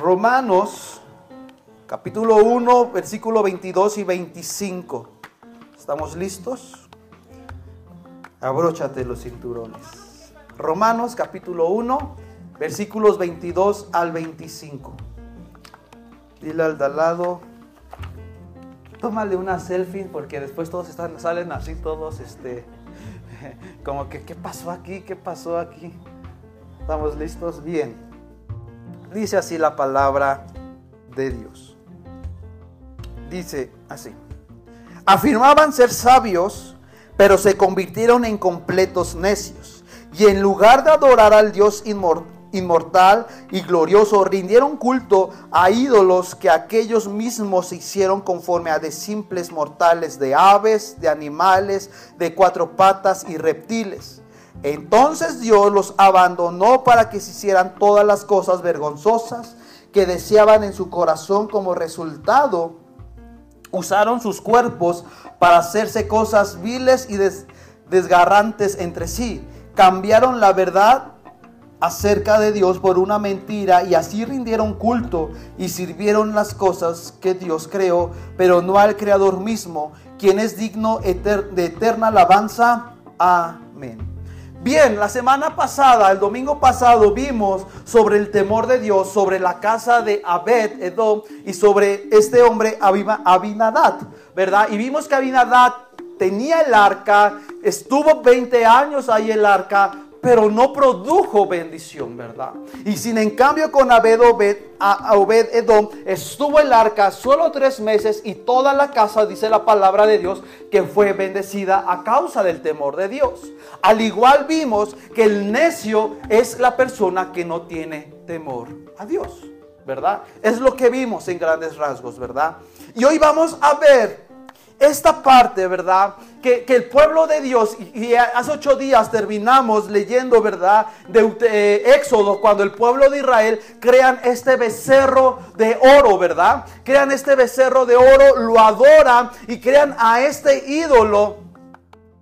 Romanos capítulo 1, versículo 22 y 25. ¿Estamos listos? Abróchate los cinturones. Romanos capítulo 1, versículos 22 al 25. Dile al de al lado, tómale una selfie porque después todos están, salen así todos, este, como que, ¿qué pasó aquí? ¿Qué pasó aquí? ¿Estamos listos? Bien. Dice así la palabra de Dios. Dice así. Afirmaban ser sabios, pero se convirtieron en completos necios. Y en lugar de adorar al Dios inmortal y glorioso, rindieron culto a ídolos que aquellos mismos hicieron conforme a de simples mortales, de aves, de animales, de cuatro patas y reptiles. Entonces Dios los abandonó para que se hicieran todas las cosas vergonzosas que deseaban en su corazón como resultado. Usaron sus cuerpos para hacerse cosas viles y desgarrantes entre sí. Cambiaron la verdad acerca de Dios por una mentira y así rindieron culto y sirvieron las cosas que Dios creó, pero no al Creador mismo, quien es digno de eterna alabanza. Amén. Bien, la semana pasada, el domingo pasado, vimos sobre el temor de Dios, sobre la casa de Abed, Edom, y sobre este hombre Abinadad, ¿verdad? Y vimos que Abinadad tenía el arca, estuvo 20 años ahí el arca, pero no produjo bendición, ¿verdad? Y sin en cambio con Abed, Obed, Obed Edom estuvo el arca solo tres meses y toda la casa, dice la palabra de Dios, que fue bendecida a causa del temor de Dios. Al igual vimos que el necio es la persona que no tiene temor a Dios, ¿verdad? Es lo que vimos en grandes rasgos, ¿verdad? Y hoy vamos a ver esta parte, ¿verdad? Que, el pueblo de Dios, y, hace ocho días terminamos leyendo, ¿verdad? De eh, Éxodo, cuando el pueblo de Israel crean este becerro de oro, ¿verdad? Crean este becerro de oro, lo adoran y crean a este ídolo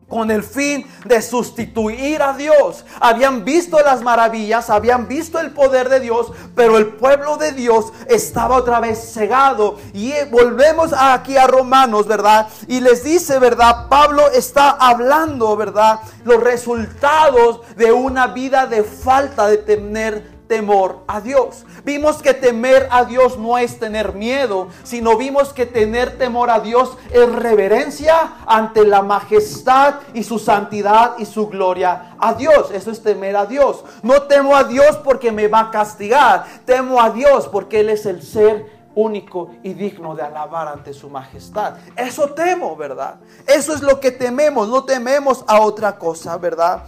con el fin de sustituir a Dios. Habían visto las maravillas, habían visto el poder de Dios, pero el pueblo de Dios estaba otra vez cegado. Y volvemos aquí a Romanos, ¿verdad? Y les dice, ¿verdad? Pablo está hablando, ¿verdad? Los resultados de una vida de falta de tener temor a Dios. Vimos que temer a Dios no es tener miedo, sino vimos que tener temor a Dios es reverencia ante la majestad y su santidad y su gloria a Dios. Eso es temer a Dios. No temo a Dios porque me va a castigar, temo a Dios porque Él es el ser único y digno de alabar ante su majestad. Eso temo, ¿verdad? Eso es lo que tememos, no tememos a otra cosa, ¿verdad?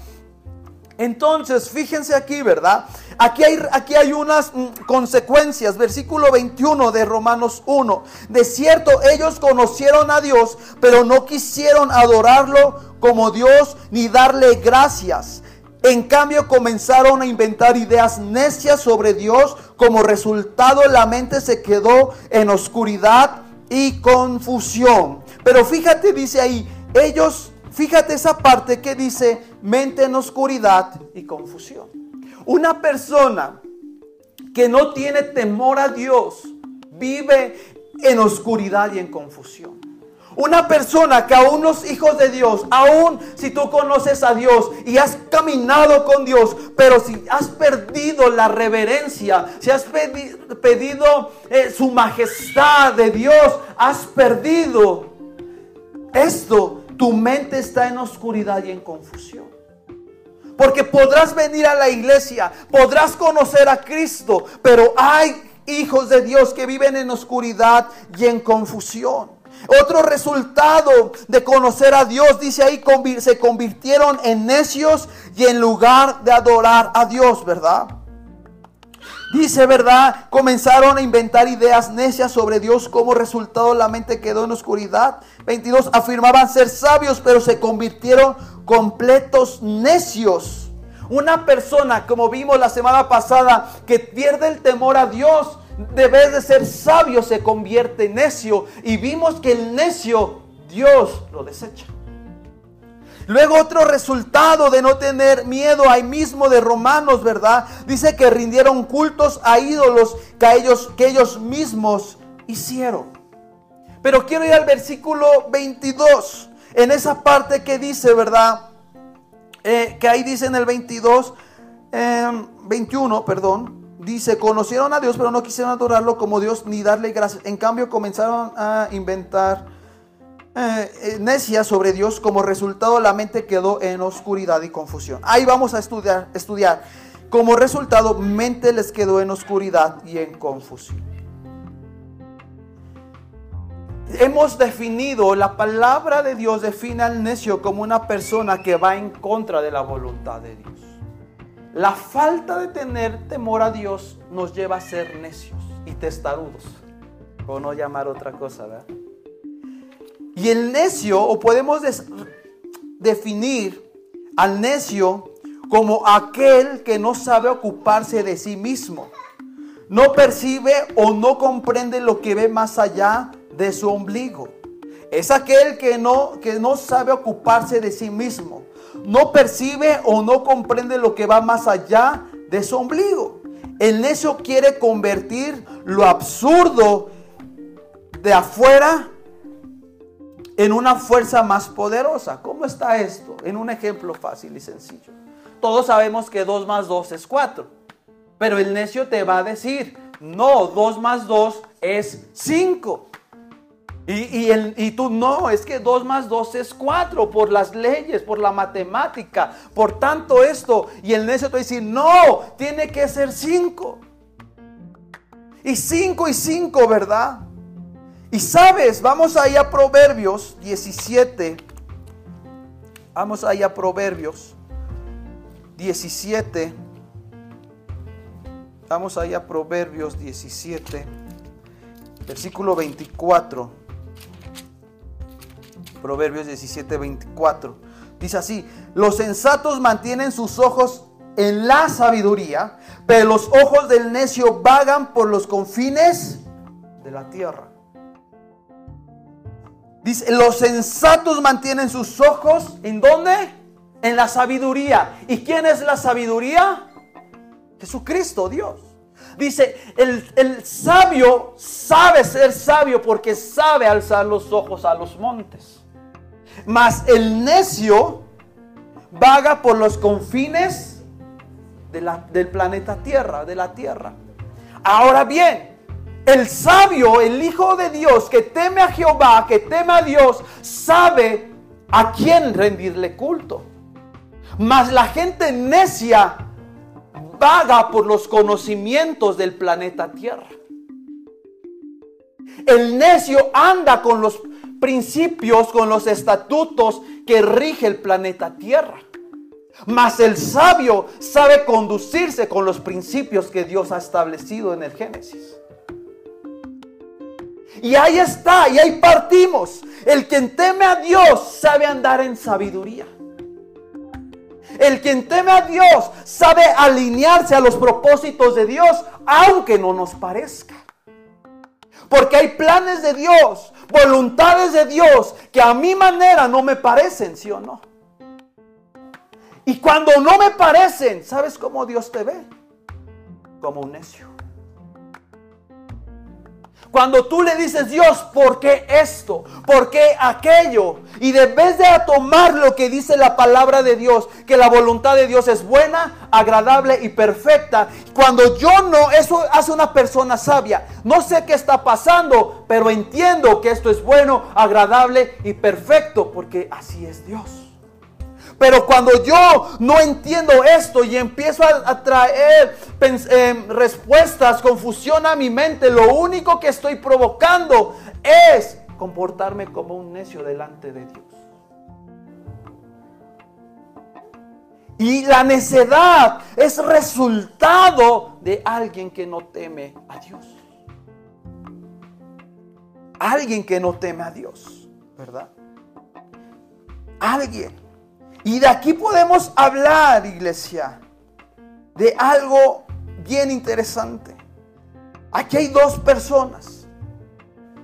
Entonces, fíjense aquí, ¿verdad? Aquí hay, aquí hay unas mm, consecuencias. Versículo 21 de Romanos 1. De cierto, ellos conocieron a Dios, pero no quisieron adorarlo como Dios ni darle gracias. En cambio comenzaron a inventar ideas necias sobre Dios. Como resultado la mente se quedó en oscuridad y confusión. Pero fíjate, dice ahí, ellos, fíjate esa parte que dice, mente en oscuridad y confusión. Una persona que no tiene temor a Dios vive en oscuridad y en confusión. Una persona que aún los hijos de Dios, aún si tú conoces a Dios y has caminado con Dios, pero si has perdido la reverencia, si has pedido eh, su majestad de Dios, has perdido esto, tu mente está en oscuridad y en confusión. Porque podrás venir a la iglesia, podrás conocer a Cristo, pero hay hijos de Dios que viven en oscuridad y en confusión. Otro resultado de conocer a Dios, dice ahí, se convirtieron en necios y en lugar de adorar a Dios, ¿verdad? Dice, ¿verdad? Comenzaron a inventar ideas necias sobre Dios. Como resultado la mente quedó en oscuridad. 22. Afirmaban ser sabios, pero se convirtieron completos necios. Una persona, como vimos la semana pasada, que pierde el temor a Dios, debe de ser sabio, se convierte en necio. Y vimos que el necio, Dios lo desecha. Luego otro resultado de no tener miedo ahí mismo de Romanos, ¿verdad? Dice que rindieron cultos a ídolos que ellos, que ellos mismos hicieron. Pero quiero ir al versículo 22, en esa parte que dice, ¿verdad? Eh, que ahí dice en el 22, 21, em, perdón, dice, conocieron a Dios, pero no quisieron adorarlo como Dios ni darle gracias. En cambio, comenzaron a inventar eh, eh, necias sobre Dios. Como resultado, la mente quedó en oscuridad y confusión. Ahí vamos a estudiar, estudiar. Como resultado, mente les quedó en oscuridad y en confusión. Hemos definido, la palabra de Dios define al necio como una persona que va en contra de la voluntad de Dios. La falta de tener temor a Dios nos lleva a ser necios y testarudos, o no llamar otra cosa, ¿verdad? Y el necio, o podemos definir al necio como aquel que no sabe ocuparse de sí mismo, no percibe o no comprende lo que ve más allá de su ombligo. Es aquel que no, que no sabe ocuparse de sí mismo, no percibe o no comprende lo que va más allá de su ombligo. El necio quiere convertir lo absurdo de afuera en una fuerza más poderosa. ¿Cómo está esto? En un ejemplo fácil y sencillo. Todos sabemos que 2 más 2 es 4. Pero el necio te va a decir, no, 2 más 2 es 5. Y, y, tú no, es que 2 más 2 es 4 por las leyes, por la matemática, por tanto esto. Y el necio te decir, no, tiene que ser 5. Y 5 y 5, ¿verdad? Y sabes, vamos ahí a Proverbios 17. Vamos ahí a Proverbios 17. Vamos ahí a Proverbios 17, versículo 24. Proverbios 17, 24. Dice así, los sensatos mantienen sus ojos en la sabiduría, pero los ojos del necio vagan por los confines de la tierra. Dice, los sensatos mantienen sus ojos en dónde? En la sabiduría. ¿Y quién es la sabiduría? Jesucristo, Dios. Dice, el, el, sabio sabe ser sabio porque sabe alzar los ojos a los montes. Mas el necio vaga por los confines del planeta Tierra, de la Tierra. Ahora bien, el sabio, el Hijo de Dios, que teme a Jehová, que teme a Dios, sabe a quién rendirle culto. Mas la gente necia vaga por los conocimientos del planeta Tierra. El necio anda con los principios, con los estatutos que rige el planeta Tierra. Mas el sabio sabe conducirse con los principios que Dios ha establecido en el Génesis. Y ahí está, y ahí partimos. El quien teme a Dios sabe andar en sabiduría. El quien teme a Dios sabe alinearse a los propósitos de Dios, aunque no nos parezca. Porque hay planes de Dios, voluntades de Dios que a mi manera no me parecen, ¿sí o no? Y cuando no me parecen, ¿sabes cómo Dios te ve? Como un necio. Cuando tú le dices, Dios, ¿por qué esto? ¿Por qué aquello? Y debes de tomar lo que dice la palabra de Dios, que la voluntad de Dios es buena, agradable y perfecta. Cuando yo no, eso hace una persona sabia. No sé qué está pasando, pero entiendo que esto es bueno, agradable y perfecto, porque así es Dios. Pero cuando yo no entiendo esto y empiezo a, traer em, respuestas, confusión a mi mente, lo único que estoy provocando es comportarme como un necio delante de Dios. Y la necedad es resultado de alguien que no teme a Dios. Alguien que no teme a Dios, ¿verdad? Alguien. Y de aquí podemos hablar, iglesia, de algo bien interesante. Aquí hay dos personas,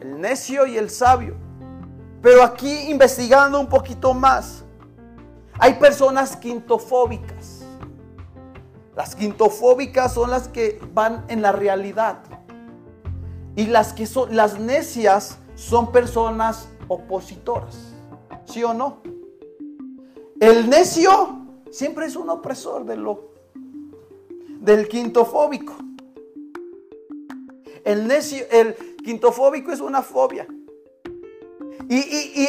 el necio y el sabio. Pero aquí investigando un poquito más, Hay personas quintofóbicas. Las quintofóbicas son las que van en la realidad. Y las que son las necias son personas opositoras. ¿Sí o no? El necio siempre es un opresor de lo del quintofóbico. El necio, el quintofóbico es una fobia. Y,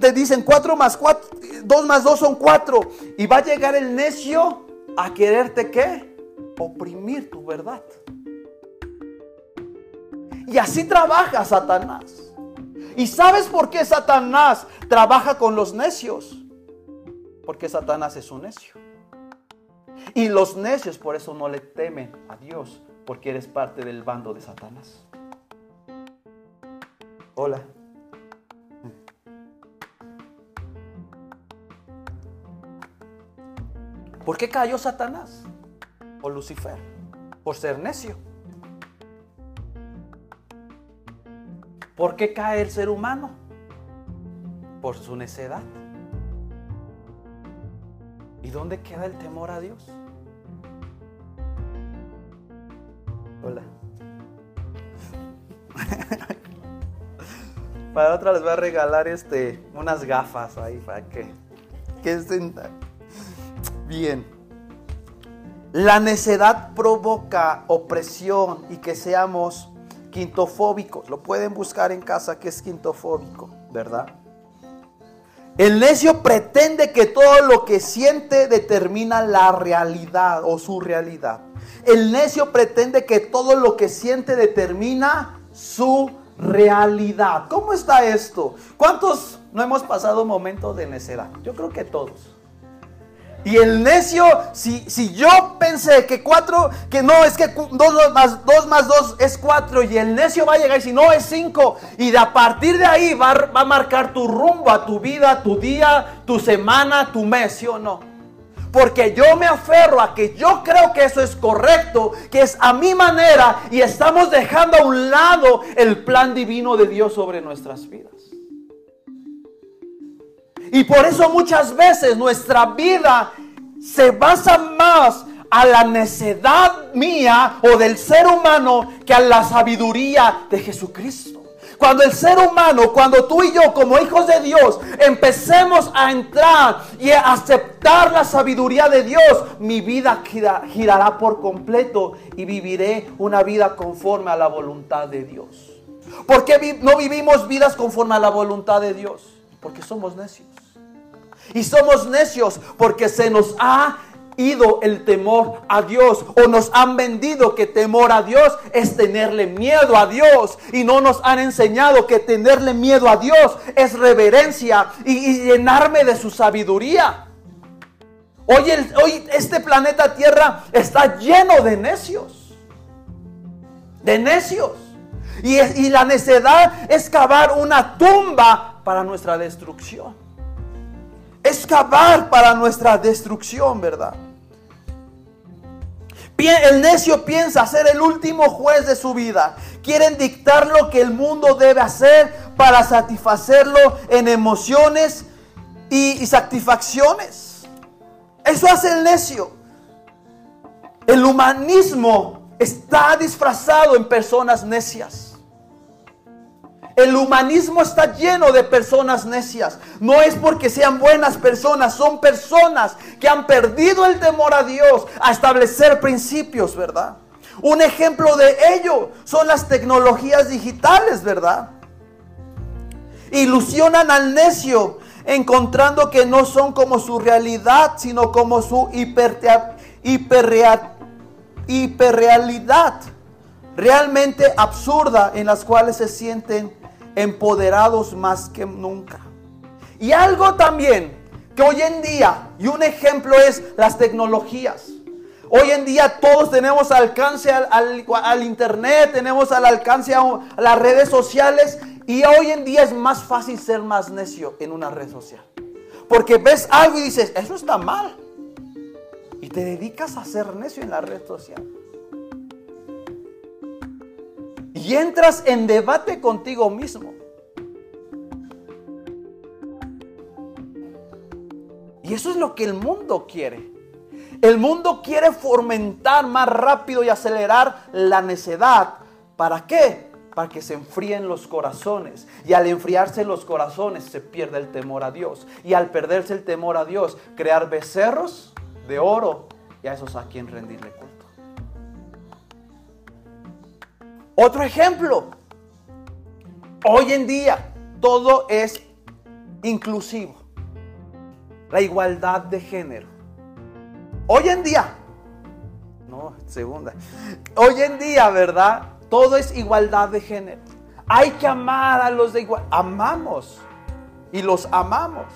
te dicen 4 más 4, 2 más 2 son 4. Y va a llegar el necio a quererte qué? Oprimir tu verdad. Y así trabaja Satanás. ¿Y sabes por qué Satanás trabaja con los necios? Porque Satanás es un necio. Y los necios por eso no le temen a Dios, porque eres parte del bando de Satanás. Hola. ¿Por qué cayó Satanás? O Lucifer. Por ser necio. ¿Por qué cae el ser humano? Por su necedad. ¿Y dónde queda el temor a Dios? Hola. para otra les voy a regalar este unas gafas ahí para que que estén Bien. La necedad provoca opresión y que seamos quintofóbicos. Lo pueden buscar en casa que es quintofóbico, ¿verdad? El necio pretende que todo lo que siente determina la realidad o su realidad. El necio pretende que todo lo que siente determina su realidad. ¿Cómo está esto? ¿Cuántos no hemos pasado momentos de necedad? Yo creo que todos. Y el necio, si, si yo pensé que cuatro, que no, es que dos más dos más dos es cuatro, y el necio va a llegar y si no es cinco, y de a partir de ahí va, va a marcar tu rumbo a tu vida, tu día, tu semana, tu mes, ¿sí o no? Porque yo me aferro a que yo creo que eso es correcto, que es a mi manera, y estamos dejando a un lado el plan divino de Dios sobre nuestras vidas. Y por eso muchas veces nuestra vida se basa más a la necedad mía o del ser humano que a la sabiduría de Jesucristo. Cuando el ser humano, cuando tú y yo como hijos de Dios empecemos a entrar y a aceptar la sabiduría de Dios, mi vida girará por completo y viviré una vida conforme a la voluntad de Dios. ¿Por qué no vivimos vidas conforme a la voluntad de Dios? Porque somos necios. Y somos necios porque se nos ha ido el temor a Dios o nos han vendido que temor a Dios es tenerle miedo a Dios y no nos han enseñado que tenerle miedo a Dios es reverencia y, llenarme de su sabiduría. Hoy, hoy este planeta Tierra está lleno de necios, de necios. Y, y la necedad es cavar una tumba para nuestra destrucción excavar para nuestra destrucción, ¿verdad? El necio piensa ser el último juez de su vida. Quieren dictar lo que el mundo debe hacer para satisfacerlo en emociones y, y satisfacciones. Eso hace el necio. El humanismo está disfrazado en personas necias. El humanismo está lleno de personas necias. No es porque sean buenas personas, son personas que han perdido el temor a Dios a establecer principios, ¿verdad? Un ejemplo de ello son las tecnologías digitales, ¿verdad? Ilusionan al necio encontrando que no son como su realidad, sino como su hiperrealidad realmente absurda en las cuales se sienten empoderados más que nunca. Y algo también que hoy en día, y un ejemplo es las tecnologías. Hoy en día todos tenemos alcance al, internet, tenemos al alcance a las redes sociales y hoy en día es más fácil ser más necio en una red social. Porque ves algo y dices, eso está mal. Y te dedicas a ser necio en la red social. Y entras en debate contigo mismo. Y eso es lo que el mundo quiere. El mundo quiere fomentar más rápido y acelerar la necedad. ¿Para qué? Para que se enfríen los corazones. Y al enfriarse los corazones se pierde el temor a Dios. Y al perderse el temor a Dios, crear becerros de oro. Y a esos a quien rendirle culto. Otro ejemplo. Hoy en día todo es inclusivo. La igualdad de género. Hoy en día, no, segunda. Hoy en día, ¿verdad? Todo es igualdad de género. Hay que amar a los de igual. Amamos y los amamos.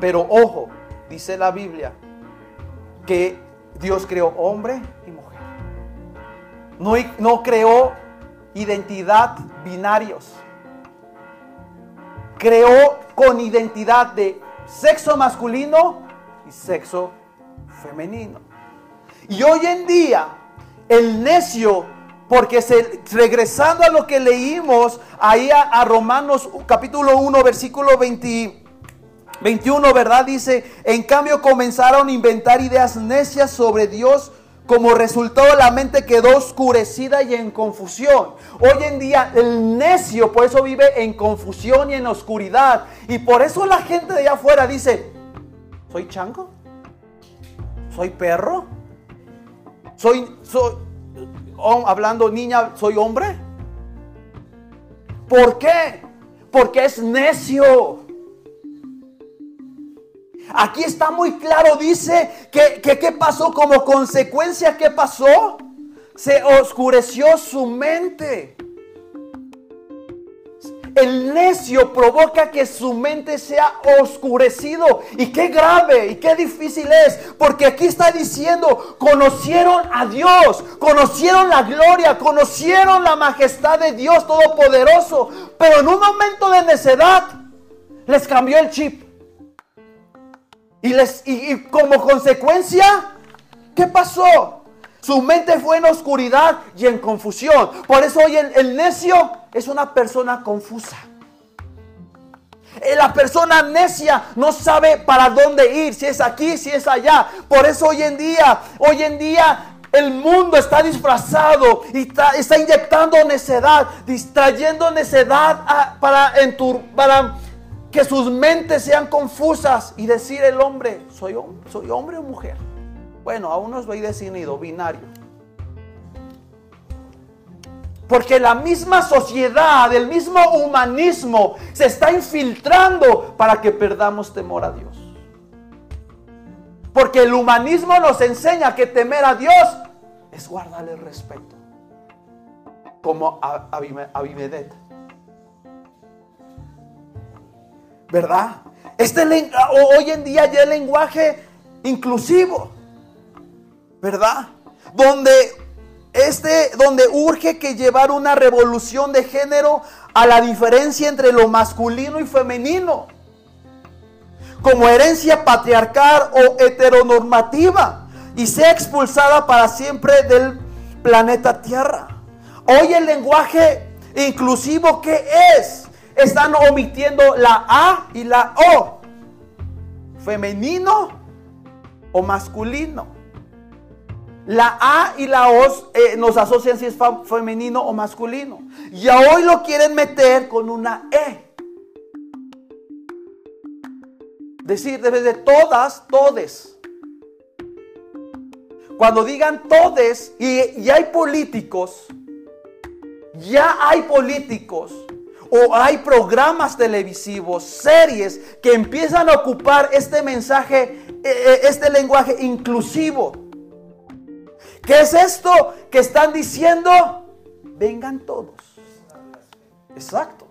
Pero ojo, dice la Biblia que Dios creó hombre y mujer. No, no creó identidad binarios. Creó con identidad de sexo masculino y sexo femenino. Y hoy en día, el necio, porque se, regresando a lo que leímos ahí a, Romanos capítulo 1, versículo 21, ¿verdad? Dice, en cambio comenzaron a inventar ideas necias sobre Dios como resultado la mente quedó oscurecida y en confusión. Hoy en día el necio por eso vive en confusión y en oscuridad. Y por eso la gente de allá afuera dice, ¿soy chango? ¿Soy perro? ¿Soy, soy hablando niña, soy hombre? ¿Por qué? Porque es necio. Aquí está muy claro, dice que qué pasó como consecuencia, ¿qué pasó? Se oscureció su mente. El necio provoca que su mente sea oscurecido. Y qué grave y qué difícil es. Porque aquí está diciendo, conocieron a Dios, conocieron la gloria, conocieron la majestad de Dios Todopoderoso. Pero en un momento de necedad les cambió el chip. Y, les, y, como consecuencia, ¿qué pasó? Su mente fue en oscuridad y en confusión. Por eso hoy el, necio es una persona confusa. Eh, la persona necia no sabe para dónde ir, si es aquí, si es allá. Por eso hoy en día, hoy en día el mundo está disfrazado y está, inyectando necedad, distrayendo necedad para, para que sus mentes sean confusas y decir el hombre, ¿soy, soy hombre o mujer? Bueno, aún no estoy definido, binario. Porque la misma sociedad, el mismo humanismo se está infiltrando para que perdamos temor a Dios. Porque el humanismo nos enseña que temer a Dios es guardarle respeto. Como Abimedet. ¿Verdad? Este hoy en día ya el lenguaje inclusivo, ¿verdad? Donde este donde urge que llevar una revolución de género a la diferencia entre lo masculino y femenino. Como herencia patriarcal o heteronormativa y sea expulsada para siempre del planeta Tierra. Hoy el lenguaje inclusivo ¿qué es? Están omitiendo la A y la O. Femenino o masculino. La A y la O eh, nos asocian si es femenino o masculino. Y hoy lo quieren meter con una E. Decir, debe de todas, todes. Cuando digan todes, y ya hay políticos, ya hay políticos o hay programas televisivos, series que empiezan a ocupar este mensaje, eh, eh, este lenguaje inclusivo. ¿Qué es esto que están diciendo? Vengan todos. Exacto.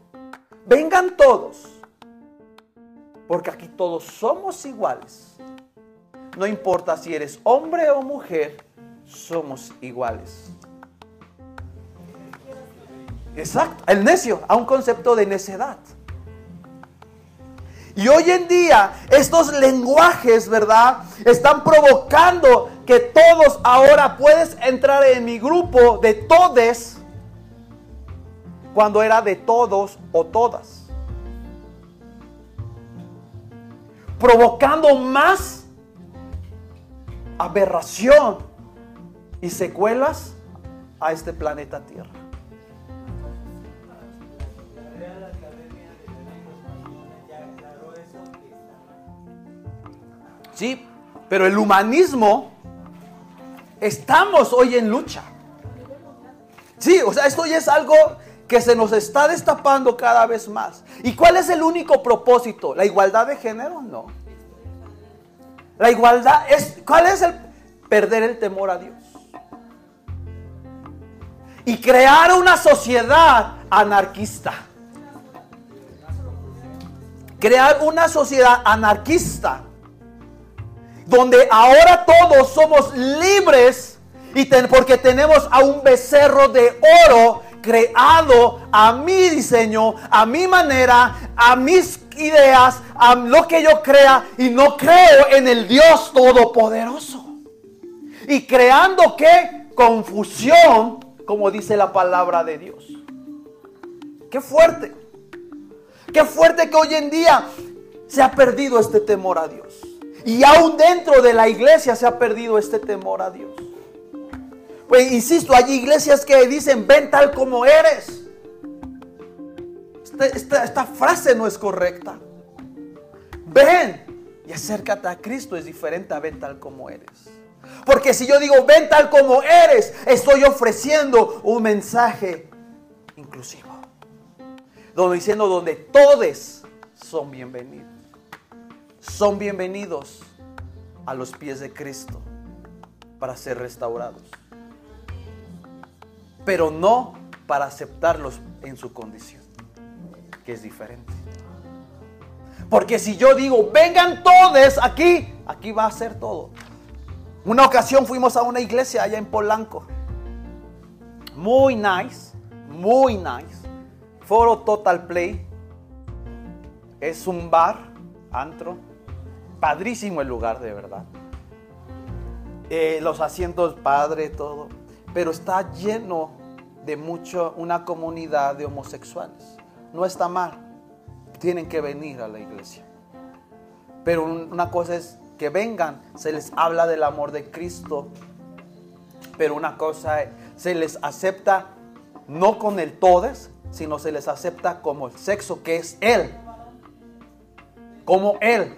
Vengan todos. Porque aquí todos somos iguales. No importa si eres hombre o mujer, somos iguales. Exacto, el necio, a un concepto de necedad. Y hoy en día estos lenguajes, ¿verdad? Están provocando que todos ahora puedes entrar en mi grupo de todes cuando era de todos o todas. provocando más aberración y secuelas a este planeta Tierra. Sí, pero el humanismo estamos hoy en lucha. Sí, o sea, esto ya es algo que se nos está destapando cada vez más. ¿Y cuál es el único propósito? ¿La igualdad de género? No. La igualdad es, ¿cuál es el perder el temor a Dios? Y crear una sociedad anarquista. Crear una sociedad anarquista donde ahora todos somos libres y porque tenemos a un becerro de oro creado a mi diseño, a mi manera, a mis ideas, a lo que yo crea y no creo en el Dios todopoderoso. Y creando qué? Confusión, como dice la palabra de Dios. Qué fuerte. Qué fuerte que hoy en día se ha perdido este temor a Dios. Y aún dentro de la iglesia se ha perdido este temor a Dios. Pues insisto, hay iglesias que dicen, ven tal como eres. Esta, esta, frase no es correcta. Ven y acércate a Cristo es diferente a ven tal como eres. Porque si yo digo, ven tal como eres, estoy ofreciendo un mensaje inclusivo. Donde diciendo donde todos son bienvenidos son bienvenidos a los pies de Cristo para ser restaurados. Pero no para aceptarlos en su condición, que es diferente. Porque si yo digo, vengan todos aquí, aquí va a ser todo. Una ocasión fuimos a una iglesia allá en Polanco. Muy nice, muy nice. Foro Total Play. Es un bar, antro Padrísimo el lugar, de verdad. Eh, los asientos, padre, todo. Pero está lleno de mucho, una comunidad de homosexuales. No está mal. Tienen que venir a la iglesia. Pero una cosa es que vengan, se les habla del amor de Cristo. Pero una cosa, se les acepta no con el todes, sino se les acepta como el sexo que es Él. Como Él.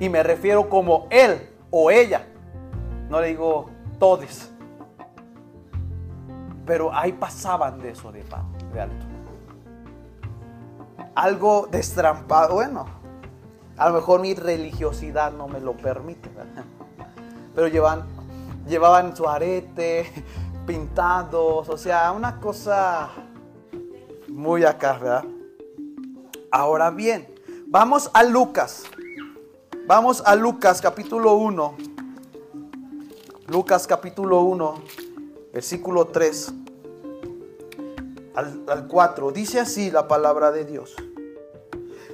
Y me refiero como él o ella. No le digo todos. Pero ahí pasaban de eso de, de alto. Algo destrampado. Bueno, a lo mejor mi religiosidad no me lo permite. Pero llevan, llevaban su arete, pintados. O sea, una cosa muy acá, ¿verdad? Ahora bien, vamos a Lucas. Vamos a Lucas capítulo 1. Lucas capítulo 1, versículo 3 al, 4. Dice así la palabra de Dios.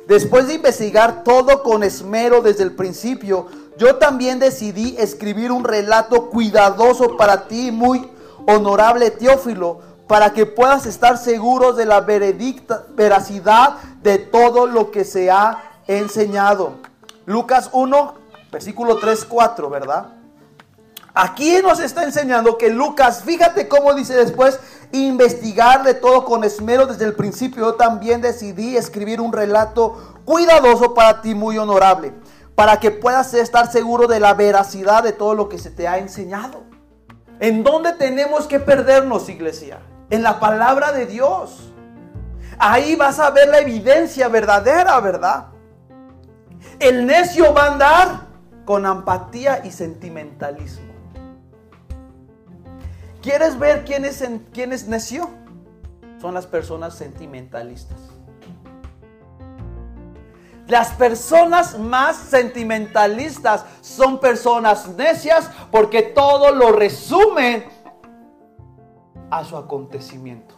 Después de investigar todo con esmero desde el principio, yo también decidí escribir un relato cuidadoso para ti, muy honorable Teófilo, para que puedas estar seguros de la veredicta, veracidad de todo lo que se ha enseñado Lucas 1, versículo 3, 4, ¿verdad? Aquí nos está enseñando que Lucas, fíjate cómo dice después, investigar de todo con esmero desde el principio. Yo también decidí escribir un relato cuidadoso para ti, muy honorable, para que puedas estar seguro de la veracidad de todo lo que se te ha enseñado. ¿En dónde tenemos que perdernos, iglesia? En la palabra de Dios. Ahí vas a ver la evidencia verdadera, ¿verdad? El necio va a andar con empatía y sentimentalismo. ¿Quieres ver quién es, quién necio? Son las personas sentimentalistas. Las personas más sentimentalistas son personas necias porque todo lo resumen a su acontecimiento.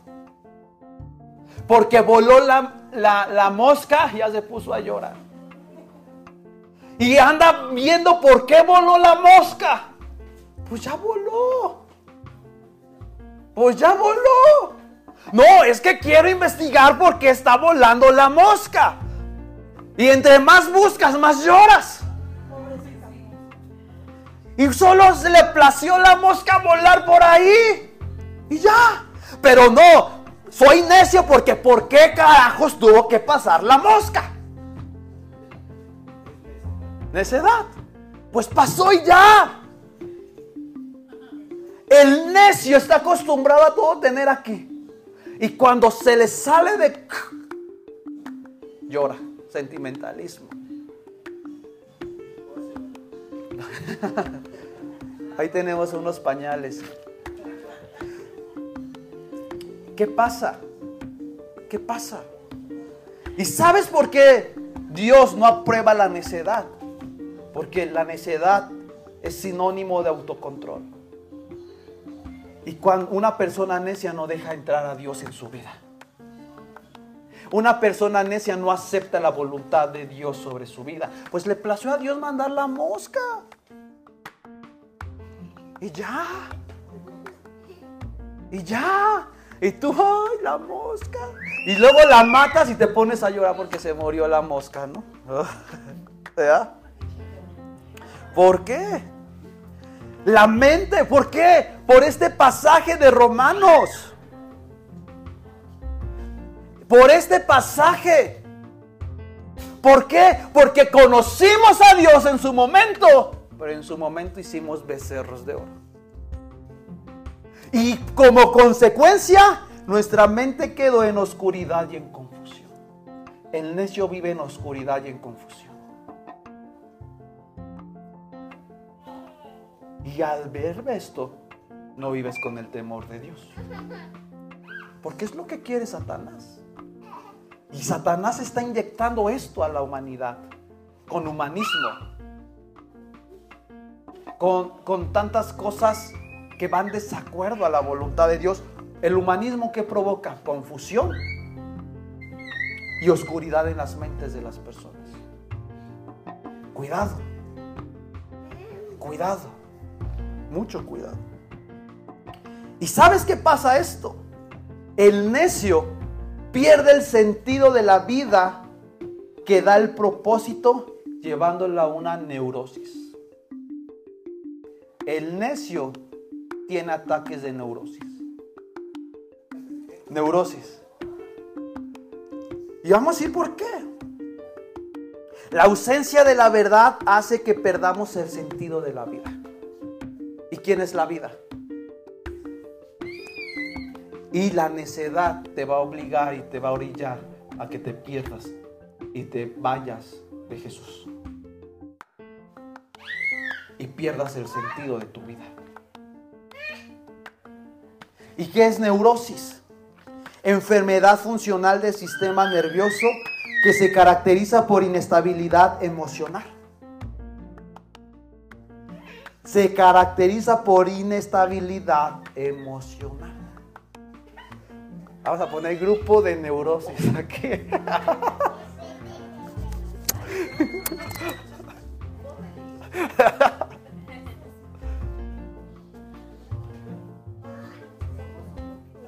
Porque voló la, la, la mosca, ya se puso a llorar. Y anda viendo por qué voló la mosca. Pues ya voló. Pues ya voló. No, es que quiero investigar por qué está volando la mosca. Y entre más buscas, más lloras. Y solo se le plació la mosca volar por ahí. Y ya. Pero no, soy necio porque ¿por qué carajos tuvo que pasar la mosca? Necedad. Pues pasó y ya. El necio está acostumbrado a todo tener aquí. Y cuando se le sale de... Llora. Sentimentalismo. Ahí tenemos unos pañales. ¿Qué pasa? ¿Qué pasa? ¿Y sabes por qué Dios no aprueba la necedad? Porque la necedad es sinónimo de autocontrol. Y cuando una persona necia no deja entrar a Dios en su vida. Una persona necia no acepta la voluntad de Dios sobre su vida. Pues le plació a Dios mandar la mosca. Y ya. Y ya. Y tú, ay, la mosca. Y luego la matas y te pones a llorar porque se murió la mosca, ¿no? ¿Verdad? ¿Por qué? La mente, ¿por qué? Por este pasaje de Romanos. Por este pasaje. ¿Por qué? Porque conocimos a Dios en su momento pero en su momento hicimos becerros de oro. Y como consecuencia, nuestra mente quedó en oscuridad y en confusión. El necio vive en oscuridad y en confusión. Y al ver esto, no vives con el temor de Dios. Porque es lo que quiere Satanás. Y Satanás está inyectando esto a la humanidad con humanismo con, tantas cosas que van desacuerdo a la voluntad de Dios. El humanismo que provoca confusión y oscuridad en las mentes de las personas. Cuidado, cuidado, mucho cuidado. ¿Y sabes qué pasa esto? El necio pierde el sentido de la vida que da el propósito llevándola a una neurosis. El necio tiene ataques de neurosis. Neurosis. Y vamos a decir por qué. La ausencia de la verdad hace que perdamos el sentido de la vida. ¿Y quién es la vida? Y la necedad te va a obligar y te va a orillar a que te pierdas y te vayas de Jesús y pierdas el sentido de tu vida. ¿Y qué es neurosis? Enfermedad funcional del sistema nervioso que se caracteriza por inestabilidad emocional. Se caracteriza por inestabilidad emocional. Vamos a poner grupo de neurosis aquí.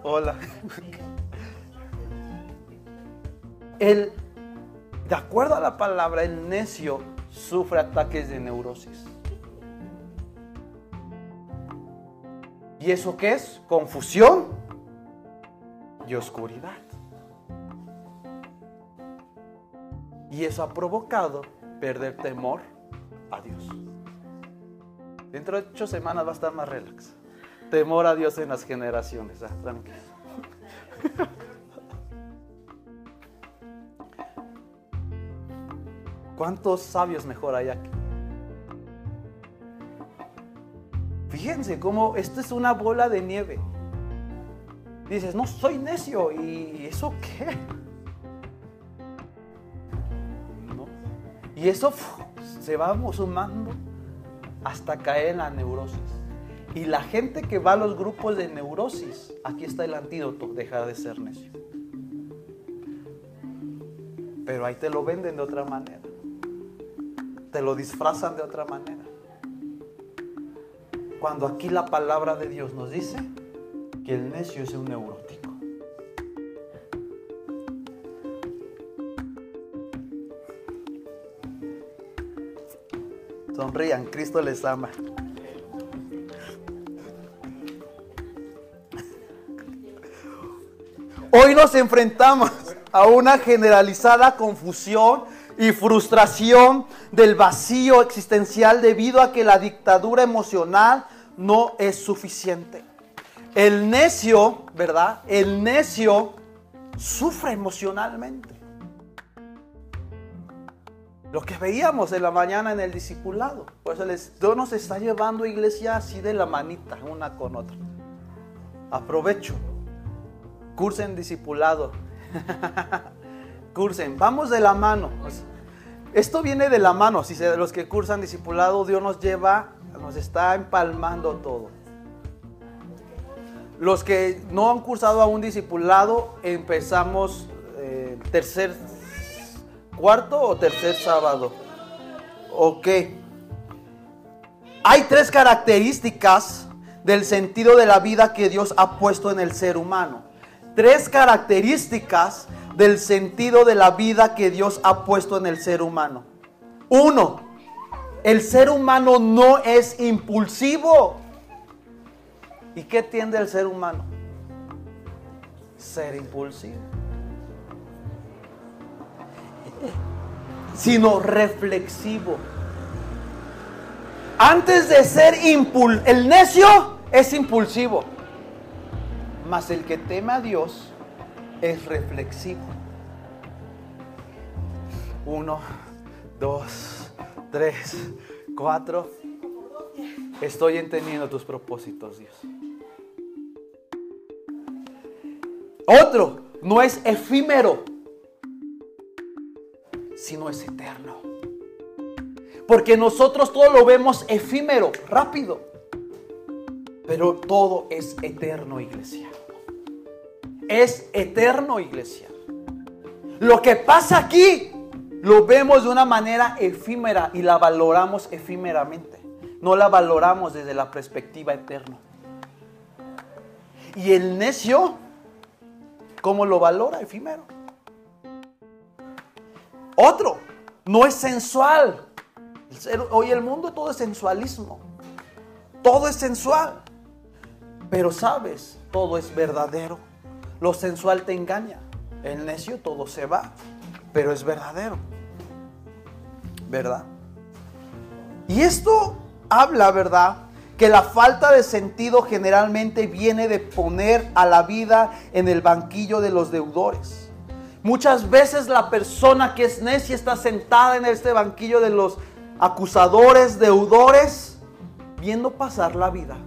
Hola. El, de acuerdo a la palabra, el necio sufre ataques de neurosis. ¿Y eso qué es? Confusión y oscuridad. Y eso ha provocado perder temor a Dios. Dentro de ocho semanas va a estar más relax. Temor a Dios en las generaciones. Ah, tranquilo. ¿Cuántos sabios mejor hay aquí? Fíjense cómo esto es una bola de nieve. Dices, no soy necio. ¿Y eso qué? Y eso se va sumando hasta caer en la neurosis. Y la gente que va a los grupos de neurosis, aquí está el antídoto, dejar de ser necio. Pero ahí te lo venden de otra manera. Te lo disfrazan de otra manera. Cuando aquí la palabra de Dios nos dice que el necio es un neurótico. Sonrían, Cristo les ama. Hoy nos enfrentamos a una generalizada confusión y frustración del vacío existencial debido a que la dictadura emocional no es suficiente. El necio, ¿verdad? El necio sufre emocionalmente. Lo que veíamos en la mañana en el discipulado. Por eso Dios nos está llevando iglesia así de la manita, una con otra. Aprovecho. Cursen discipulado. cursen. Vamos de la mano. Esto viene de la mano. Si los que cursan discipulado, Dios nos lleva, nos está empalmando todo. Los que no han cursado a un discipulado, empezamos eh, tercer, cuarto o tercer sábado. Ok. Hay tres características del sentido de la vida que Dios ha puesto en el ser humano. Tres características del sentido de la vida que Dios ha puesto en el ser humano. Uno, el ser humano no es impulsivo. ¿Y qué tiende el ser humano? Ser impulsivo. Sino reflexivo. Antes de ser impul el necio es impulsivo. Mas el que teme a Dios es reflexivo. Uno, dos, tres, cuatro. Estoy entendiendo tus propósitos, Dios. Otro, no es efímero, sino es eterno. Porque nosotros todo lo vemos efímero, rápido. Pero todo es eterno, iglesia. Es eterno, iglesia. Lo que pasa aquí lo vemos de una manera efímera y la valoramos efímeramente. No la valoramos desde la perspectiva eterna. Y el necio ¿Cómo lo valora efímero? Otro, no es sensual. Hoy el mundo todo es sensualismo. Todo es sensual. Pero sabes, todo es verdadero. Lo sensual te engaña. El necio todo se va. Pero es verdadero. ¿Verdad? Y esto habla, ¿verdad? que la falta de sentido generalmente viene de poner a la vida en el banquillo de los deudores. Muchas veces la persona que es necia está sentada en este banquillo de los acusadores, deudores, viendo pasar la vida.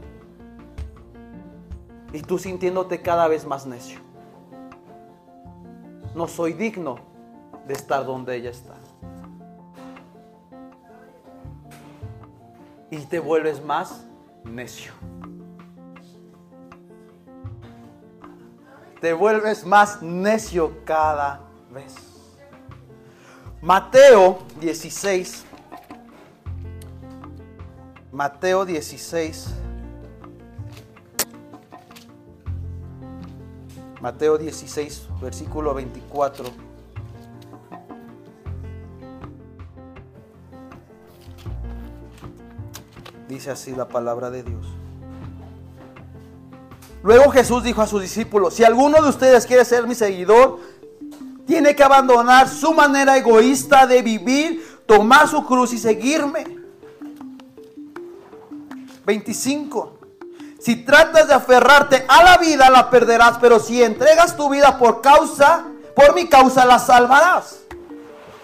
Y tú sintiéndote cada vez más necio. No soy digno de estar donde ella está. Y te vuelves más necio. Te vuelves más necio cada vez. Mateo 16. Mateo 16. Mateo 16, versículo 24. Dice así la palabra de Dios. Luego Jesús dijo a sus discípulos, si alguno de ustedes quiere ser mi seguidor, tiene que abandonar su manera egoísta de vivir, tomar su cruz y seguirme. 25. Si tratas de aferrarte a la vida, la perderás, pero si entregas tu vida por causa, por mi causa, la salvarás.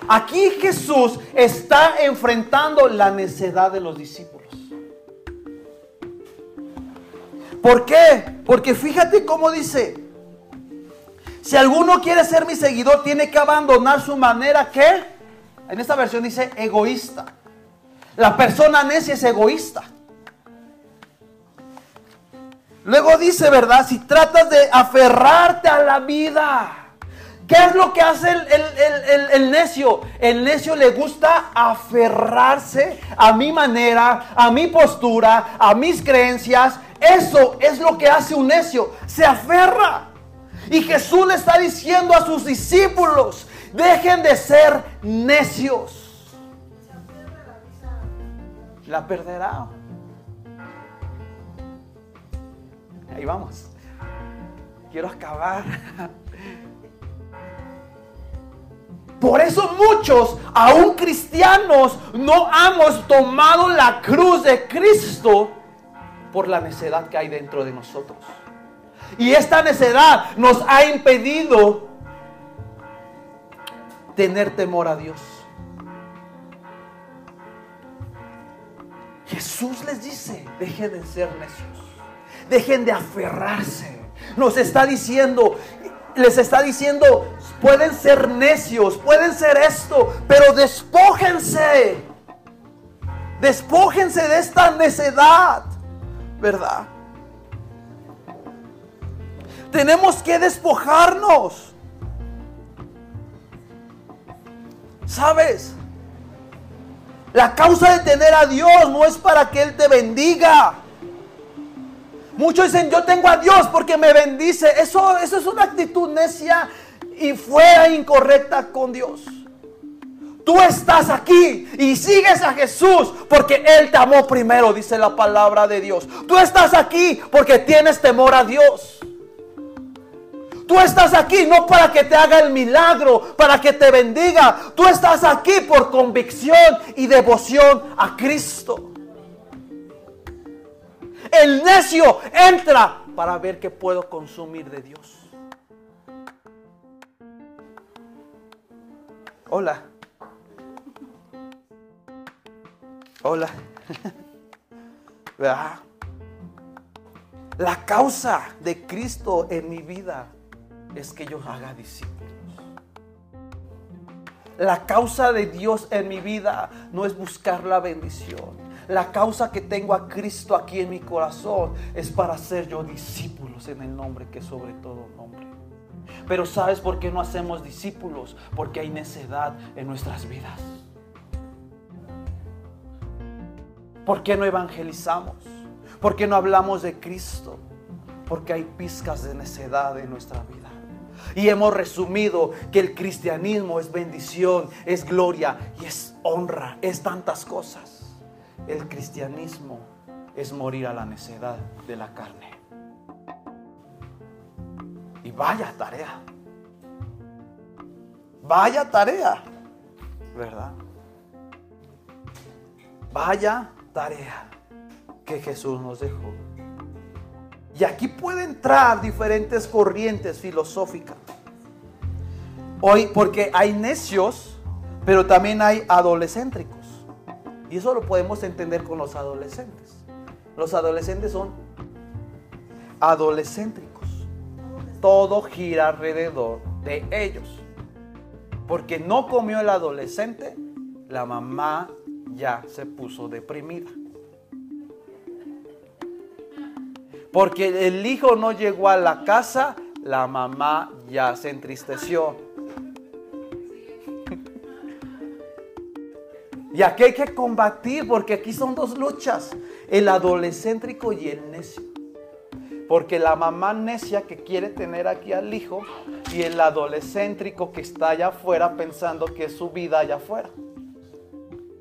Aquí Jesús está enfrentando la necedad de los discípulos. ¿Por qué? Porque fíjate cómo dice, si alguno quiere ser mi seguidor, tiene que abandonar su manera que, en esta versión dice egoísta. La persona necia es egoísta. Luego dice, ¿verdad? Si tratas de aferrarte a la vida. ¿Qué es lo que hace el, necio? El necio le gusta aferrarse a mi manera, a mi postura, a mis creencias eso es lo que hace un necio, se aferra. Y Jesús le está diciendo a sus discípulos, dejen de ser necios. la perderá. Ahí vamos. Quiero acabar. Por eso muchos, aún cristianos, no hemos tomado la cruz de Cristo por la necedad que hay dentro de nosotros. Y esta necedad nos ha impedido tener temor a Dios. Jesús les dice, dejen de ser necios, dejen de aferrarse. Nos está diciendo, les está diciendo, pueden ser necios, pueden ser esto, pero despójense. Despójense de esta necedad, ¿verdad? Tenemos que despojarnos. ¿Sabes? La causa de tener a Dios no es para que Él te bendiga. Muchos dicen, yo tengo a Dios porque me bendice. Eso, eso es una actitud necia y fuera incorrecta con Dios. Tú estás aquí y sigues a Jesús porque Él te amó primero, dice la palabra de Dios. Tú estás aquí porque tienes temor a Dios. Tú estás aquí no para que te haga el milagro, para que te bendiga. Tú estás aquí por convicción y devoción a Cristo. El necio entra para ver qué puedo consumir de Dios. Hola. Hola. La causa de Cristo en mi vida es que yo haga discípulos. La causa de Dios en mi vida no es buscar la bendición. La causa que tengo a Cristo aquí en mi corazón es para ser yo discípulos en el nombre que sobre todo nombre. Pero ¿sabes por qué no hacemos discípulos? Porque hay necedad en nuestras vidas. ¿Por qué no evangelizamos? ¿Por qué no hablamos de Cristo? Porque hay pizcas de necedad en nuestra vida. Y hemos resumido que el cristianismo es bendición, es gloria y es honra, es tantas cosas. El cristianismo es morir a la necedad de la carne. Y vaya tarea. Vaya tarea. ¿Verdad? Vaya tarea que Jesús nos dejó. Y aquí puede entrar diferentes corrientes filosóficas. Hoy, porque hay necios, pero también hay adolescéntricos. Y eso lo podemos entender con los adolescentes. Los adolescentes son adolescéntricos. Todo gira alrededor de ellos. Porque no comió el adolescente, la mamá ya se puso deprimida. Porque el hijo no llegó a la casa, la mamá ya se entristeció. Y aquí hay que combatir porque aquí son dos luchas, el adolescéntrico y el necio. Porque la mamá necia que quiere tener aquí al hijo y el adolescéntrico que está allá afuera pensando que es su vida allá afuera.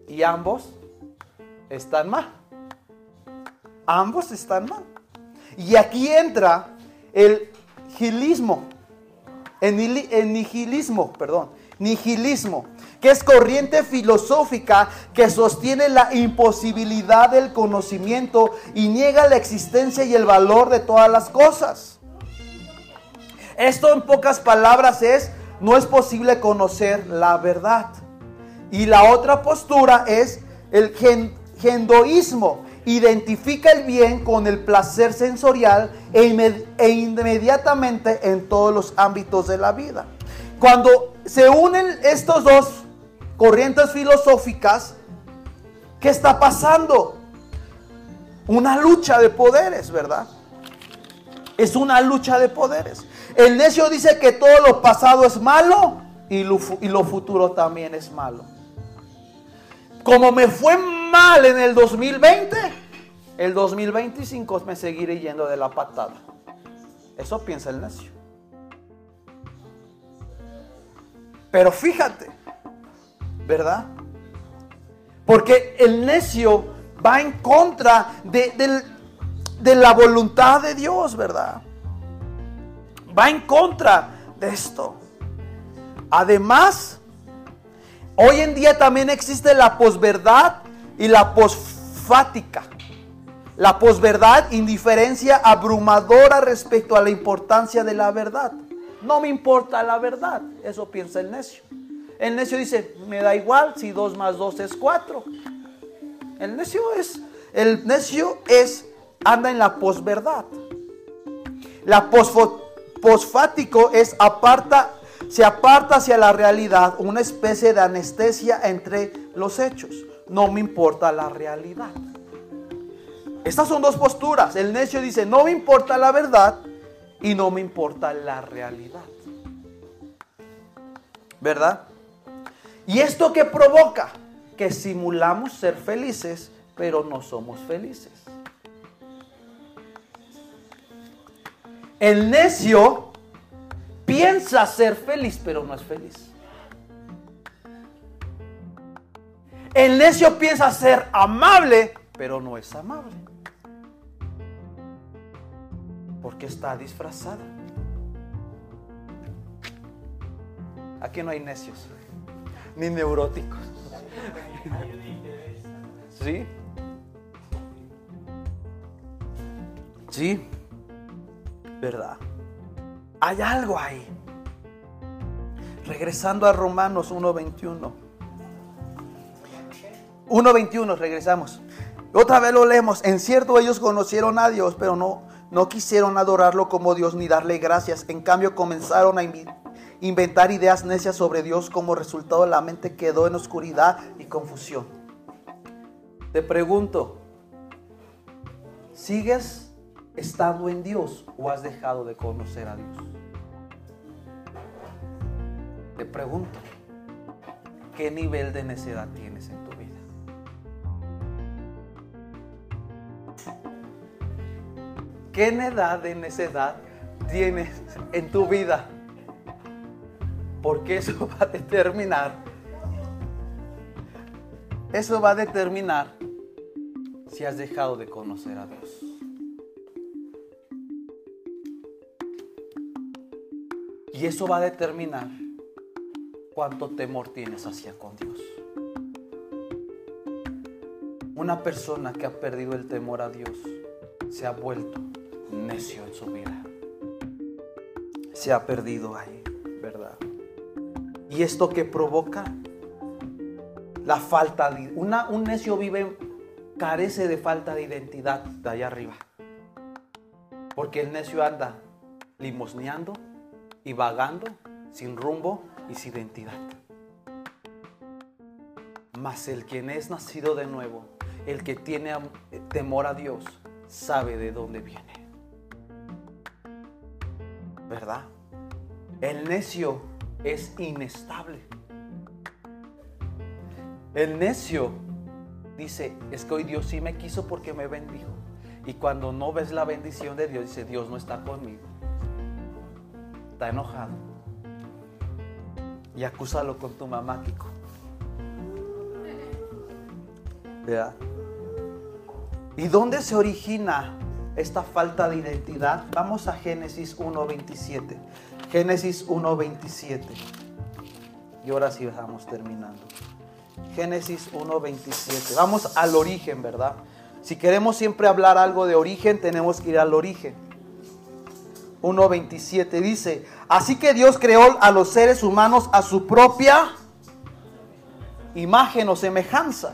Y ambos están mal. Ambos están mal. Y aquí entra el gilismo, el nihilismo, perdón, nihilismo que es corriente filosófica que sostiene la imposibilidad del conocimiento y niega la existencia y el valor de todas las cosas. Esto en pocas palabras es, no es posible conocer la verdad. Y la otra postura es el gendoísmo. Identifica el bien con el placer sensorial e, e inmediatamente en todos los ámbitos de la vida. Cuando se unen estos dos corrientes filosóficas, ¿qué está pasando? Una lucha de poderes, ¿verdad? Es una lucha de poderes. El necio dice que todo lo pasado es malo y lo, futuro también es malo. Como me fue mal en el 2020, el 2025 me seguiré yendo de la patada. Eso piensa el necio. Pero fíjate, ¿verdad? Porque el necio va en contra de, de la voluntad de Dios, ¿verdad? Va en contra de esto. Además, hoy en día también existe la posverdad y la posfática. La posverdad, indiferencia abrumadora respecto a la importancia de la verdad. No me importa la verdad, eso piensa el necio. El necio dice, me da igual si 2 más 2 es 4. El necio es, el necio es, anda en la posverdad. La posfático es aparta, se aparta hacia la realidad, una especie de anestesia entre los hechos. No me importa la realidad. Estas son dos posturas. El necio dice, no me importa la verdad y no me importa la realidad. ¿Verdad? ¿Y esto que provoca? Que simulamos ser felices, pero no somos felices. El necio piensa ser feliz, pero no es feliz. El necio piensa ser amable, pero no es amable. Porque está disfrazada. Aquí no hay necios, ni neuróticos. ¿Sí? Sí, ¿verdad? Hay algo ahí. Regresando a Romanos 1.21. 1.21, regresamos. Otra vez lo leemos. En cierto ellos conocieron a Dios, pero no, no quisieron adorarlo como Dios ni darle gracias. En cambio comenzaron a inventar ideas necias sobre Dios. Como resultado la mente quedó en oscuridad y confusión. Te pregunto, ¿sigues estando en Dios o has dejado de conocer a Dios? Te pregunto, ¿qué nivel de necedad tienes en tu vida? ¿Qué edad de necedad tienes en tu vida? Porque eso va a determinar. Eso va a determinar si has dejado de conocer a Dios. Y eso va a determinar cuánto temor tienes hacia con Dios. Una persona que ha perdido el temor a Dios se ha vuelto necio en su vida. Se ha perdido ahí, ¿verdad? Y esto que provoca la falta de... Una, un necio vive, carece de falta de identidad de allá arriba. Porque el necio anda limosneando y vagando sin rumbo y sin identidad. Mas el quien es nacido de nuevo, el que tiene temor a Dios, sabe de dónde viene. ¿verdad? El necio es inestable. El necio dice, es que hoy Dios sí me quiso porque me bendijo. Y cuando no ves la bendición de Dios, dice, Dios no está conmigo. Está enojado. Y acúsalo con tu mamá, Kiko. ¿Verdad? ¿Y dónde se origina esta falta de identidad, vamos a Génesis 1.27. Génesis 1.27. Y ahora sí estamos terminando. Génesis 1.27. Vamos al origen, ¿verdad? Si queremos siempre hablar algo de origen, tenemos que ir al origen. 1.27 dice, así que Dios creó a los seres humanos a su propia imagen o semejanza.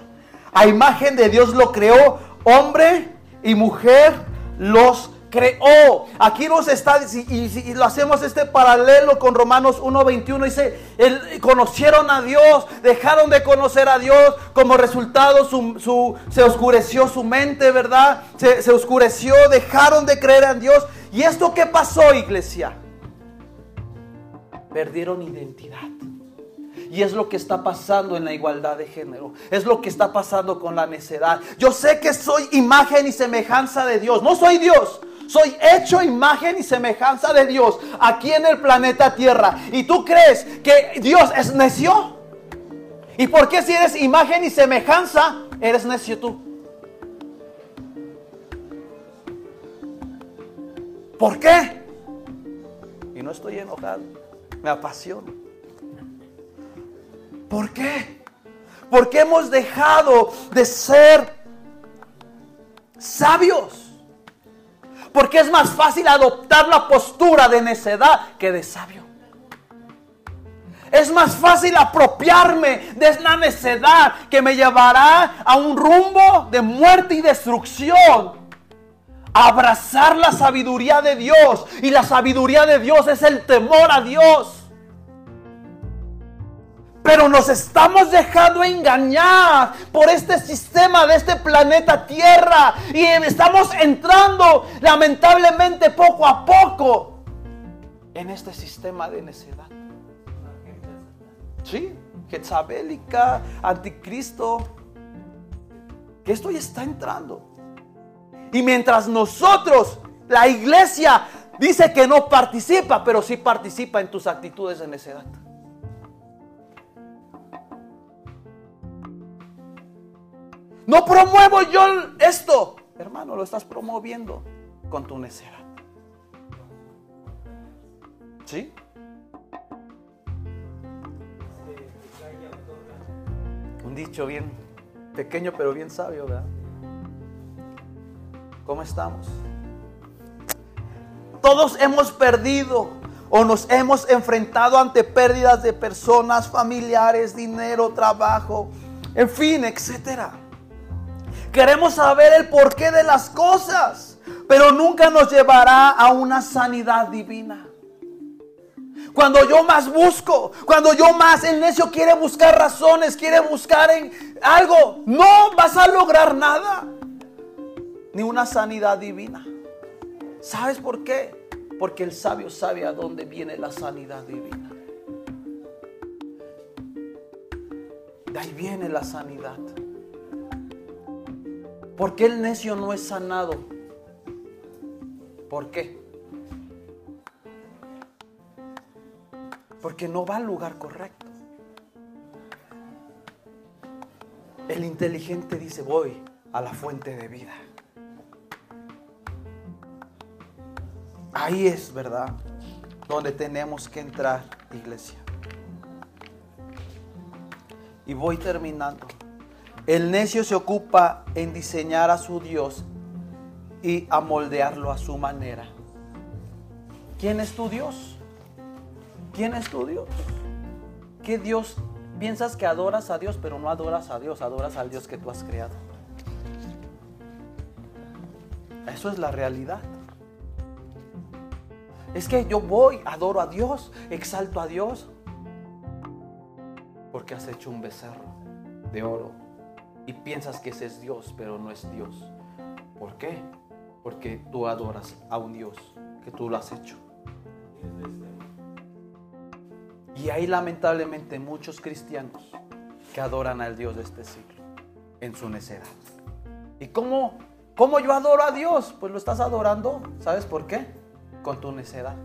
A imagen de Dios lo creó hombre y mujer los creó. Aquí nos está, y, lo hacemos este paralelo con Romanos 1.21, dice, conocieron a Dios, dejaron de conocer a Dios, como resultado se oscureció su mente, ¿verdad? Se, se oscureció, dejaron de creer en Dios. ¿Y esto qué pasó, iglesia? Perdieron identidad. Y es lo que está pasando en la igualdad de género. Es lo que está pasando con la necedad. Yo sé que soy imagen y semejanza de Dios. No soy Dios. Soy hecho imagen y semejanza de Dios aquí en el planeta Tierra. ¿Y tú crees que Dios es necio? ¿Y por qué si eres imagen y semejanza, eres necio tú? ¿Por qué? Y no estoy enojado, me apasiono. ¿Por qué? Porque hemos dejado de ser sabios. Porque es más fácil adoptar la postura de necedad que de sabio. Es más fácil apropiarme de la necedad que me llevará a un rumbo de muerte y destrucción. Abrazar la sabiduría de Dios. Y la sabiduría de Dios es el temor a Dios. Pero nos estamos dejando engañar por este sistema de este planeta Tierra. Y estamos entrando lamentablemente poco a poco en este sistema de necedad. Sí, Jezabélica, anticristo. Que esto ya está entrando. Y mientras nosotros, la iglesia, dice que no participa, pero sí participa en tus actitudes de necedad. No promuevo yo esto. Hermano, lo estás promoviendo con tu necedad. ¿Sí? Un dicho bien pequeño pero bien sabio, ¿verdad? ¿Cómo estamos? Todos hemos perdido o nos hemos enfrentado ante pérdidas de personas, familiares, dinero, trabajo, en fin, etcétera. Queremos saber el porqué de las cosas, pero nunca nos llevará a una sanidad divina. Cuando yo más busco, cuando yo más el necio quiere buscar razones, quiere buscar en algo, no vas a lograr nada. Ni una sanidad divina. ¿Sabes por qué? Porque el sabio sabe a dónde viene la sanidad divina. De ahí viene la sanidad. ¿Por qué el necio no es sanado? ¿Por qué? Porque no va al lugar correcto. El inteligente dice, voy a la fuente de vida. Ahí es, ¿verdad? Donde tenemos que entrar, iglesia. Y voy terminando. El necio se ocupa en diseñar a su Dios y a moldearlo a su manera. ¿Quién es tu Dios? ¿Quién es tu Dios? ¿Qué Dios? Piensas que adoras a Dios, pero no adoras a Dios, adoras al Dios que tú has creado. Eso es la realidad. Es que yo voy, adoro a Dios, exalto a Dios, porque has hecho un becerro de oro y piensas que ese es Dios, pero no es Dios. ¿Por qué? Porque tú adoras a un Dios que tú lo has hecho. Y hay lamentablemente muchos cristianos que adoran al Dios de este siglo en su necedad. ¿Y cómo, cómo yo adoro a Dios? Pues lo estás adorando, ¿sabes por qué? Con tu necedad.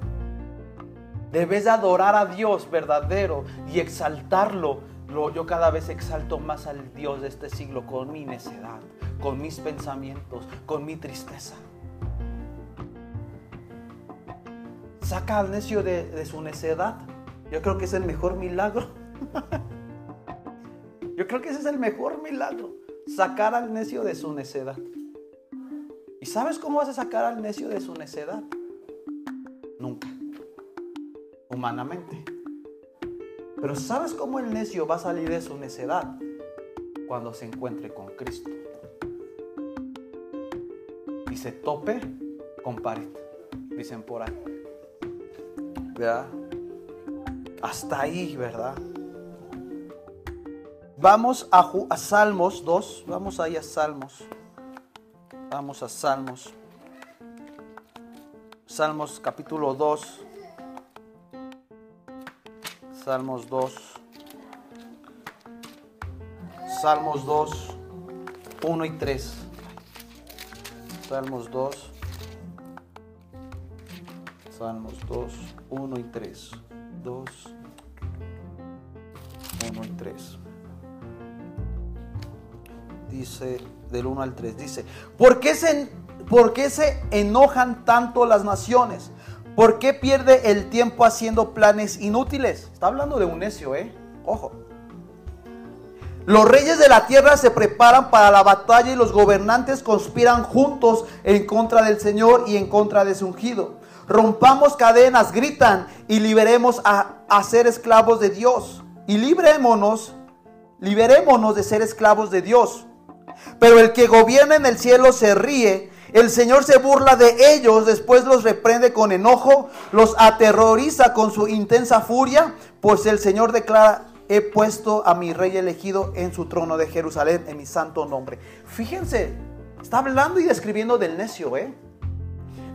Debes de adorar a Dios verdadero y exaltarlo. Yo cada vez exalto más al Dios de este siglo con mi necedad, con mis pensamientos, con mi tristeza. Saca al necio de, su necedad yo creo que es el mejor milagro. Yo creo que ese es el mejor milagro. Sacar al necio de su necedad. ¿Y sabes cómo vas a sacar al necio de su necedad? Nunca. Humanamente. Pero ¿sabes cómo el necio va a salir de su necedad? Cuando se encuentre con Cristo. Y se tope con pared. Dicen por ahí. ¿Verdad? Hasta ahí, ¿verdad? Vamos a, Salmos 2, vamos ahí a Salmos. Vamos a Salmos. Salmos capítulo 2. Salmos 2. Salmos 2, 1 y 3. Salmos 2. Salmos 2, 1 y 3. 2, 1 y 3. Dice, del 1 al 3, dice, ¿por qué se, ¿por qué se enojan tanto las naciones? ¿Por qué pierde el tiempo haciendo planes inútiles? Está hablando de un necio, ¿eh? Ojo. Los reyes de la tierra se preparan para la batalla y los gobernantes conspiran juntos en contra del Señor y en contra de su ungido. Rompamos cadenas, gritan, y liberemos a, a ser esclavos de Dios. Y librémonos, liberémonos de ser esclavos de Dios. Pero el que gobierna en el cielo se ríe. El Señor se burla de ellos, después los reprende con enojo, los aterroriza con su intensa furia, pues el Señor declara, he puesto a mi rey elegido en su trono de Jerusalén, en mi santo nombre. Fíjense, está hablando y describiendo del necio, ¿eh?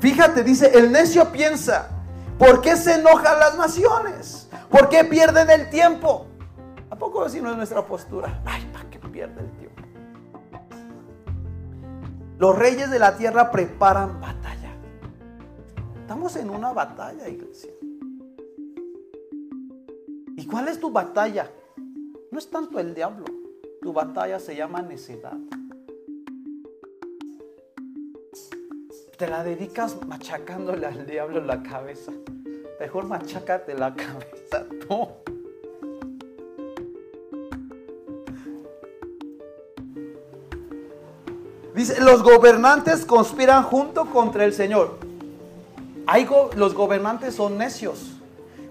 Fíjate, dice, el necio piensa, ¿por qué se enojan las naciones? ¿Por qué pierden el tiempo? ¿A poco así no es nuestra postura? Ay, ¿para qué pierde el tiempo? Los reyes de la tierra preparan batalla. Estamos en una batalla, iglesia. ¿Y cuál es tu batalla? No es tanto el diablo. Tu batalla se llama necedad. Te la dedicas machacándole al diablo la cabeza. Mejor machacate la cabeza tú. Dice, los gobernantes conspiran junto contra el Señor. Hay los gobernantes son necios.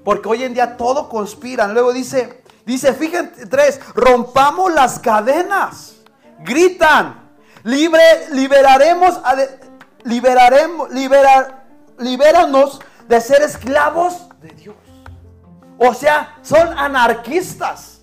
Porque hoy en día todo conspiran. Luego dice, dice, fíjense, tres, rompamos las cadenas. Gritan, libre, liberaremos, liberaremos, liberar, libéranos de ser esclavos de Dios. O sea, son anarquistas.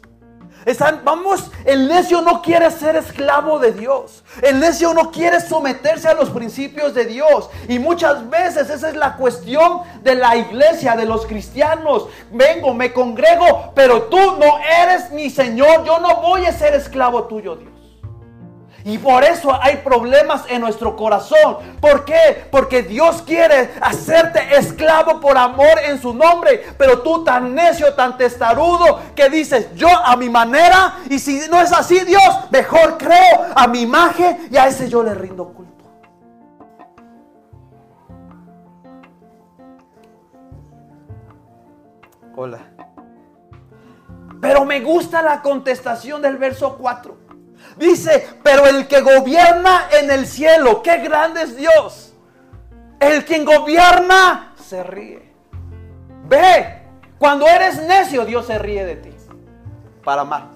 Están, vamos, el necio no quiere ser esclavo de Dios. El necio no quiere someterse a los principios de Dios. Y muchas veces esa es la cuestión de la iglesia, de los cristianos. Vengo, me congrego, pero tú no eres mi Señor. Yo no voy a ser esclavo tuyo, Dios. Y por eso hay problemas en nuestro corazón. ¿Por qué? Porque Dios quiere hacerte esclavo por amor en su nombre. Pero tú tan necio, tan testarudo, que dices, yo a mi manera. Y si no es así, Dios, mejor creo a mi imagen y a ese yo le rindo culto. Hola. Pero me gusta la contestación del verso 4. Dice, pero el que gobierna en el cielo, qué grande es Dios. El quien gobierna se ríe. Ve, cuando eres necio, Dios se ríe de ti. Para amar.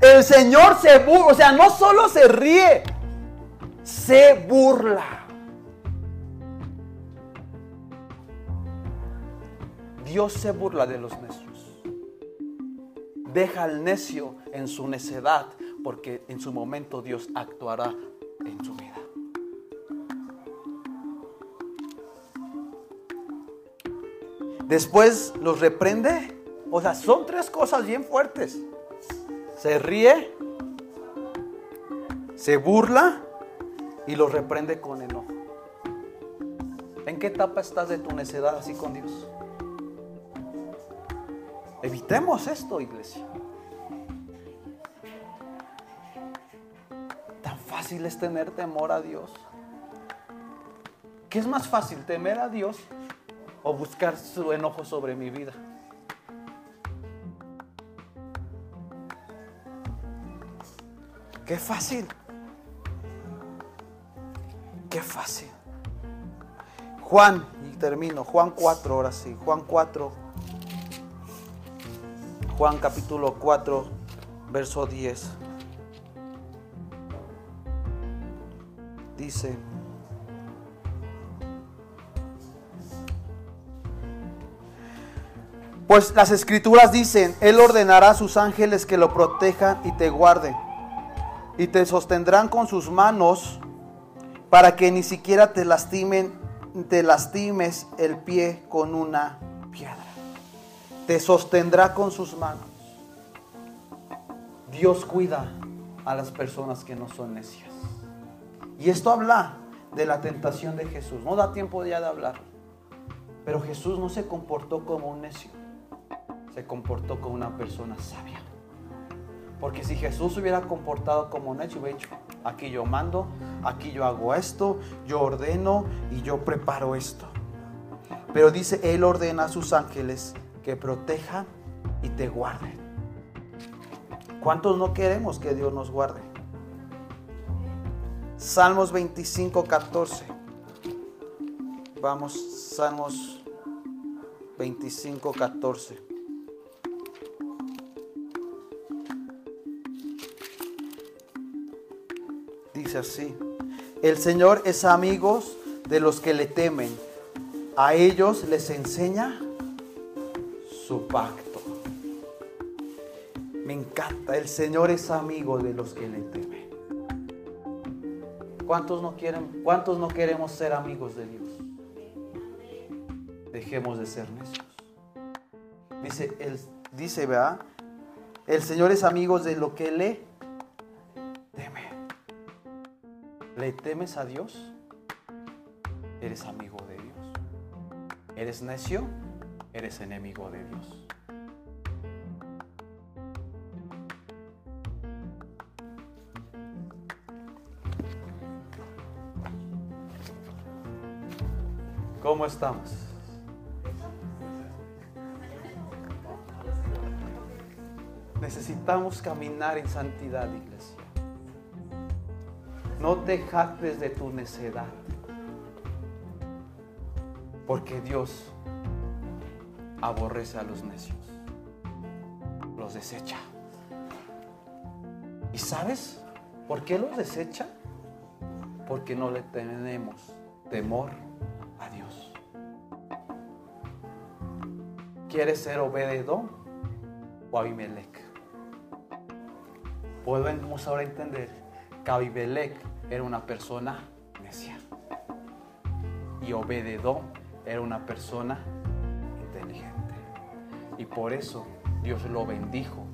El Señor se burla, o sea, no solo se ríe, se burla. Dios se burla de los necios. Deja al necio en su necedad, porque en su momento Dios actuará en su vida. Después los reprende. O sea, son tres cosas bien fuertes. Se ríe, se burla y los reprende con enojo. ¿En qué etapa estás de tu necedad así con Dios? Evitemos esto, iglesia. Tan fácil es tener temor a Dios. ¿Qué es más fácil, temer a Dios o buscar su enojo sobre mi vida? Qué fácil. Qué fácil. Juan, y termino, Juan 4, ahora sí, Juan 4, Juan capítulo 4, verso 10. Dice, pues las escrituras dicen, Él ordenará a sus ángeles que lo protejan y te guarden, y te sostendrán con sus manos para que ni siquiera te lastimen, te lastimes el pie con una piedra te sostendrá con sus manos. Dios cuida a las personas que no son necias. Y esto habla de la tentación de Jesús. No da tiempo ya de hablar. Pero Jesús no se comportó como un necio. Se comportó como una persona sabia. Porque si Jesús hubiera comportado como necio, hubiera dicho, aquí yo mando, aquí yo hago esto, yo ordeno y yo preparo esto. Pero dice, Él ordena a sus ángeles que protejan y te guarden. ¿Cuántos no queremos que Dios nos guarde? Salmos 25, 14. Vamos, Salmos 25, 14. Dice así, el Señor es amigos de los que le temen, a ellos les enseña su pacto. Me encanta, el Señor es amigo de los que le temen. ¿Cuántos no quieren, cuántos no queremos ser amigos de Dios? Dejemos de ser necios. Dice, el, dice, ¿verdad? El Señor es amigo de lo que le teme. ¿Le temes a Dios? Eres amigo de Dios. ¿Eres necio? Eres enemigo de Dios. ¿Cómo estamos? Necesitamos caminar en santidad, iglesia. No te jactes de tu necedad. Porque Dios aborrece a los necios. Los desecha. ¿Y sabes por qué los desecha? Porque no le tenemos temor a Dios. ¿Quieres ser Obededón o Abimelech? Podemos ahora entender que Abimelech era una persona necia y Obededón era una persona. Y por eso Dios lo bendijo